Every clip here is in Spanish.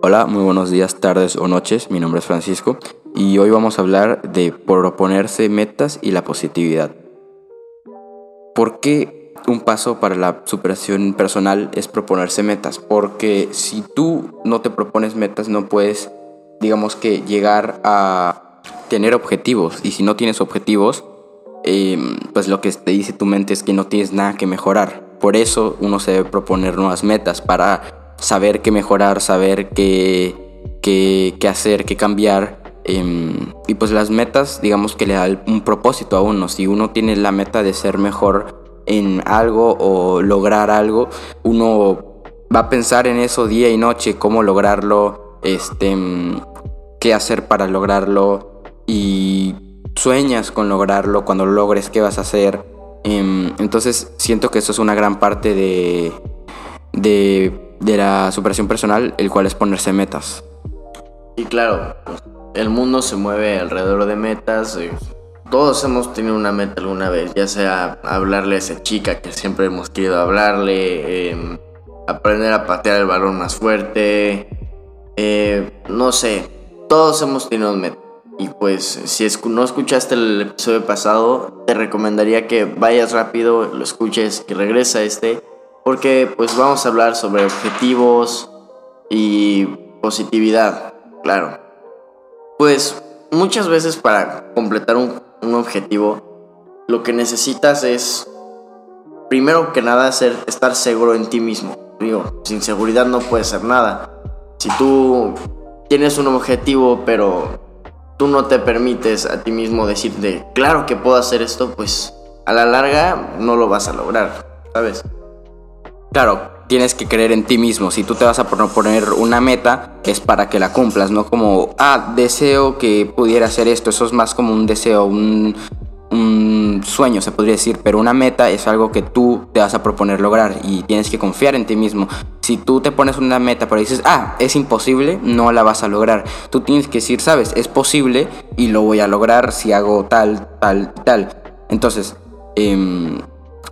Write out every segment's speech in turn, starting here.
Hola, muy buenos días, tardes o noches. Mi nombre es Francisco y hoy vamos a hablar de proponerse metas y la positividad. ¿Por qué un paso para la superación personal es proponerse metas? Porque si tú no te propones metas no puedes, digamos que, llegar a tener objetivos. Y si no tienes objetivos, em, pues lo que te dice tu mente es que no tienes nada que mejorar. Por eso uno se debe proponer nuevas metas para saber qué mejorar, saber qué, qué, hacer, qué cambiar. Em, y pues las metas, digamos que le da un propósito a uno. Si uno tiene la meta de ser mejor en algo o lograr algo, uno va a pensar en eso día y noche, cómo lograrlo, este, em, qué hacer para lograrlo y sueñas con lograrlo, cuando lo logres, qué vas a hacer. Em, entonces siento que eso es una gran parte de, de de la superación personal, el cual es ponerse metas. Y claro, el mundo se mueve alrededor de metas. Eh, todos hemos tenido una meta alguna vez, ya sea hablarle a esa chica que siempre hemos querido hablarle, em, aprender a patear el balón más fuerte, eh, no sé, todos hemos tenido metas. Y pues si no escuchaste el episodio pasado, te recomendaría que vayas rápido, lo escuches, que regresa este porque pues vamos a hablar sobre objetivos y positividad, claro. Pues muchas veces para completar un, objetivo, lo que necesitas es, primero que nada, ser, estar seguro en ti mismo. Digo, sin seguridad no puedes hacer nada. Si tú tienes un objetivo, pero tú no te permites a ti mismo decirte, claro que puedo hacer esto, pues a la larga no lo vas a lograr, ¿sabes? Claro, tienes que creer en ti mismo. Si tú te vas a proponer una meta, es para que la cumplas, no como, ah, deseo que pudiera hacer esto. Eso es más como un deseo, un, sueño, se podría decir. Pero una meta es algo que tú te vas a proponer lograr y tienes que confiar en ti mismo. Si tú te pones una meta pero dices, ah, es imposible, no la vas a lograr. Tú tienes que decir, sabes, es posible y lo voy a lograr si hago tal, tal, tal. Entonces, em,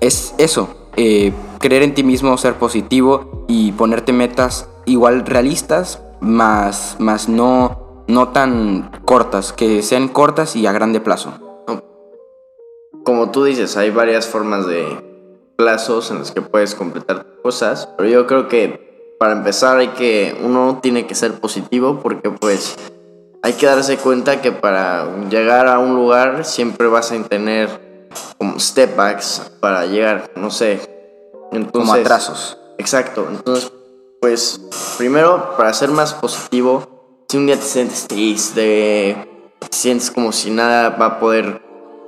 es eso eh, creer en ti mismo, ser positivo y ponerte metas igual realistas, más, más no, no tan cortas, que sean cortas y a grande plazo. Como tú dices, hay varias formas de plazos en los que puedes completar cosas, pero yo creo que para empezar hay que uno tiene que ser positivo porque pues hay que darse cuenta que para llegar a un lugar siempre vas a tener como step backs para llegar, no sé. Entonces, como atrasos. Exacto. Entonces, pues, primero, para ser más positivo, si un día te sientes triste, te sientes como si nada va a poder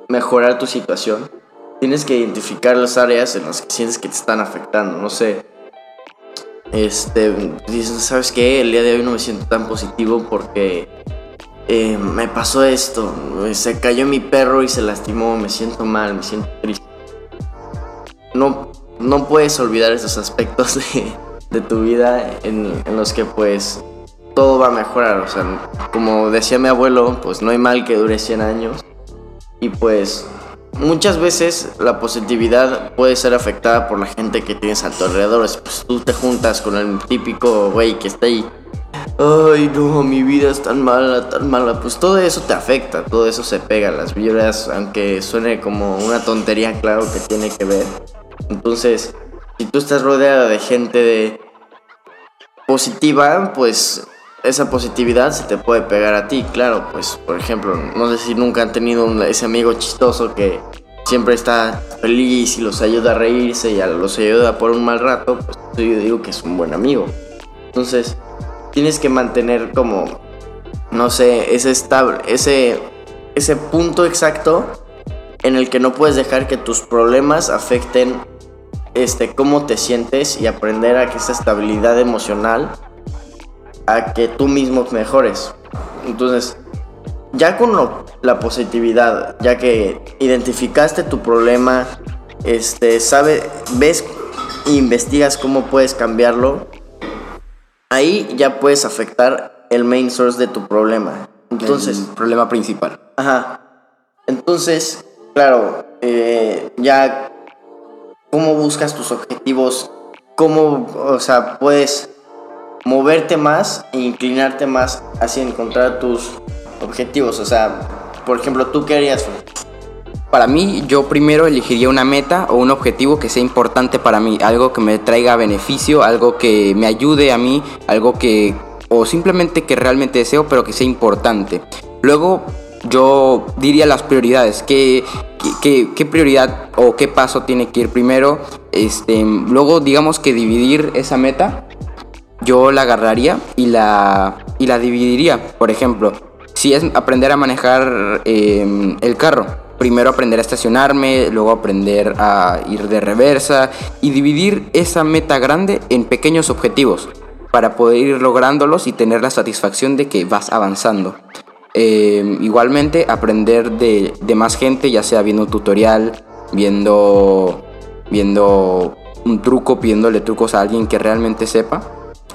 mejorar tu situación, tienes que identificar las áreas en las que sientes que te están afectando. No sé. Este, dices, ¿sabes qué? El día de hoy no me siento tan positivo porque eh, me pasó esto, se cayó mi perro y se lastimó, me siento mal, me siento triste. No, no puedes olvidar esos aspectos de, tu vida en, los que pues todo va a mejorar. O sea, como decía mi abuelo, pues no hay mal que dure 100 años. Y pues muchas veces la positividad puede ser afectada por la gente que tienes a tu alrededor. Pues tú te juntas con el típico güey que está ahí ay no, mi vida es tan mala, tan mala, pues todo eso te afecta, todo eso se pega, las vibras, aunque suene como una tontería, claro que tiene que ver. Entonces, si tú estás rodeada de gente positiva, pues esa positividad se te puede pegar a ti, claro, pues por ejemplo, no sé si nunca han tenido ese amigo chistoso que siempre está feliz y los ayuda a reírse y los ayuda por un mal rato, pues yo digo que es un buen amigo. Entonces, tienes que mantener como, no sé, ese estable, ese, ese punto exacto en el que no puedes dejar que tus problemas afecten este, cómo te sientes y aprender a que esa estabilidad emocional, a que tú mismo mejores. Entonces, ya con la positividad, ya que identificaste tu problema, este, sabe, ves e investigas cómo puedes cambiarlo, ahí ya puedes afectar el main source de tu problema. Entonces, el problema principal. Ajá. Entonces, claro, eh, ya cómo buscas tus objetivos, cómo, o sea, puedes moverte más e inclinarte más hacia encontrar tus objetivos. O sea, por ejemplo, ¿tú qué harías? Para mí, yo primero elegiría una meta o un objetivo que sea importante para mí, algo que me traiga beneficio, algo que me ayude a mí, algo que, o simplemente que realmente deseo, pero que sea importante. Luego, yo diría las prioridades, qué, qué, qué prioridad o qué paso tiene que ir primero. Este, luego, digamos que dividir esa meta, yo la agarraría y la, y la dividiría. Por ejemplo, si es aprender a manejar eh, el carro primero aprender a estacionarme, luego aprender a ir de reversa y dividir esa meta grande en pequeños objetivos para poder ir lográndolos y tener la satisfacción de que vas avanzando. Em, igualmente aprender de, más gente, ya sea viendo un tutorial, viendo, viendo un truco, pidiéndole trucos a alguien que realmente sepa.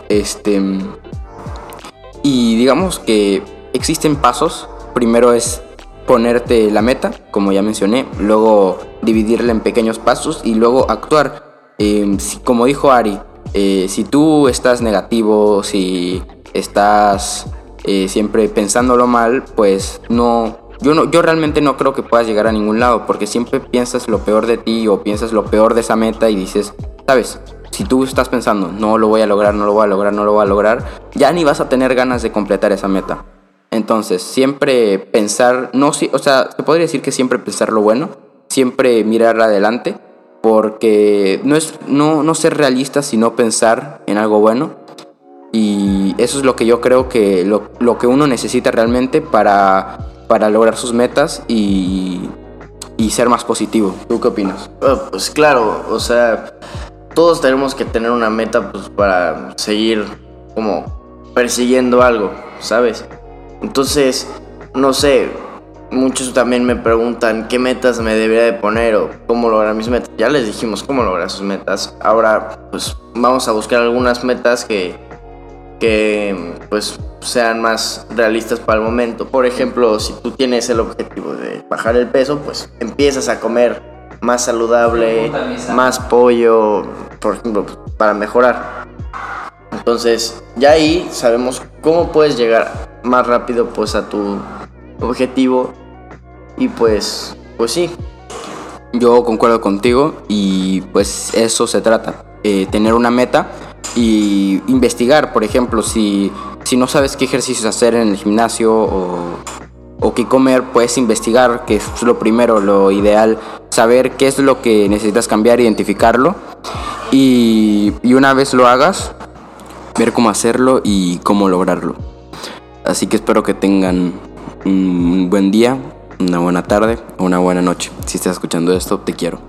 Este, y digamos que existen pasos. Primero es ponerte la meta, como ya mencioné, luego dividirla en pequeños pasos y luego actuar. Em, como dijo Ari, eh, si tú estás negativo, si estás eh, siempre pensándolo mal, pues no yo, no, yo realmente no creo que puedas llegar a ningún lado, porque siempre piensas lo peor de ti o piensas lo peor de esa meta y dices, sabes, si tú estás pensando, no lo voy a lograr, no lo voy a lograr, no lo voy a lograr, ya ni vas a tener ganas de completar esa meta. Entonces, siempre pensar, no, o sea, se podría decir que siempre pensar lo bueno, siempre mirar adelante, porque no es no, no ser realista, sino pensar en algo bueno. Eso es lo que yo creo que lo, lo que uno necesita realmente para, para lograr sus metas y, y ser más positivo. ¿Tú qué opinas? Oh, pues claro, o sea, todos tenemos que tener una meta pues, para seguir como persiguiendo algo, ¿sabes? Entonces, no sé, muchos también me preguntan qué metas me debería de poner o cómo lograr mis metas. Ya les dijimos cómo lograr sus metas. Ahora, pues vamos a buscar algunas metas que, que pues sean más realistas para el momento. Por ejemplo, si tú tienes el objetivo de bajar el peso, pues empiezas a comer más saludable, más pollo, por ejemplo, para mejorar. Entonces, ya ahí sabemos cómo puedes llegar más rápido pues a tu objetivo y pues pues sí yo concuerdo contigo y pues eso se trata eh, tener una meta y investigar por ejemplo si, si no sabes qué ejercicios hacer en el gimnasio o, qué comer puedes investigar que es lo primero lo ideal saber qué es lo que necesitas cambiar identificarlo y, y una vez lo hagas ver cómo hacerlo y cómo lograrlo Así que espero que tengan un buen día, una buena tarde o una buena noche. Si estás escuchando esto, te quiero.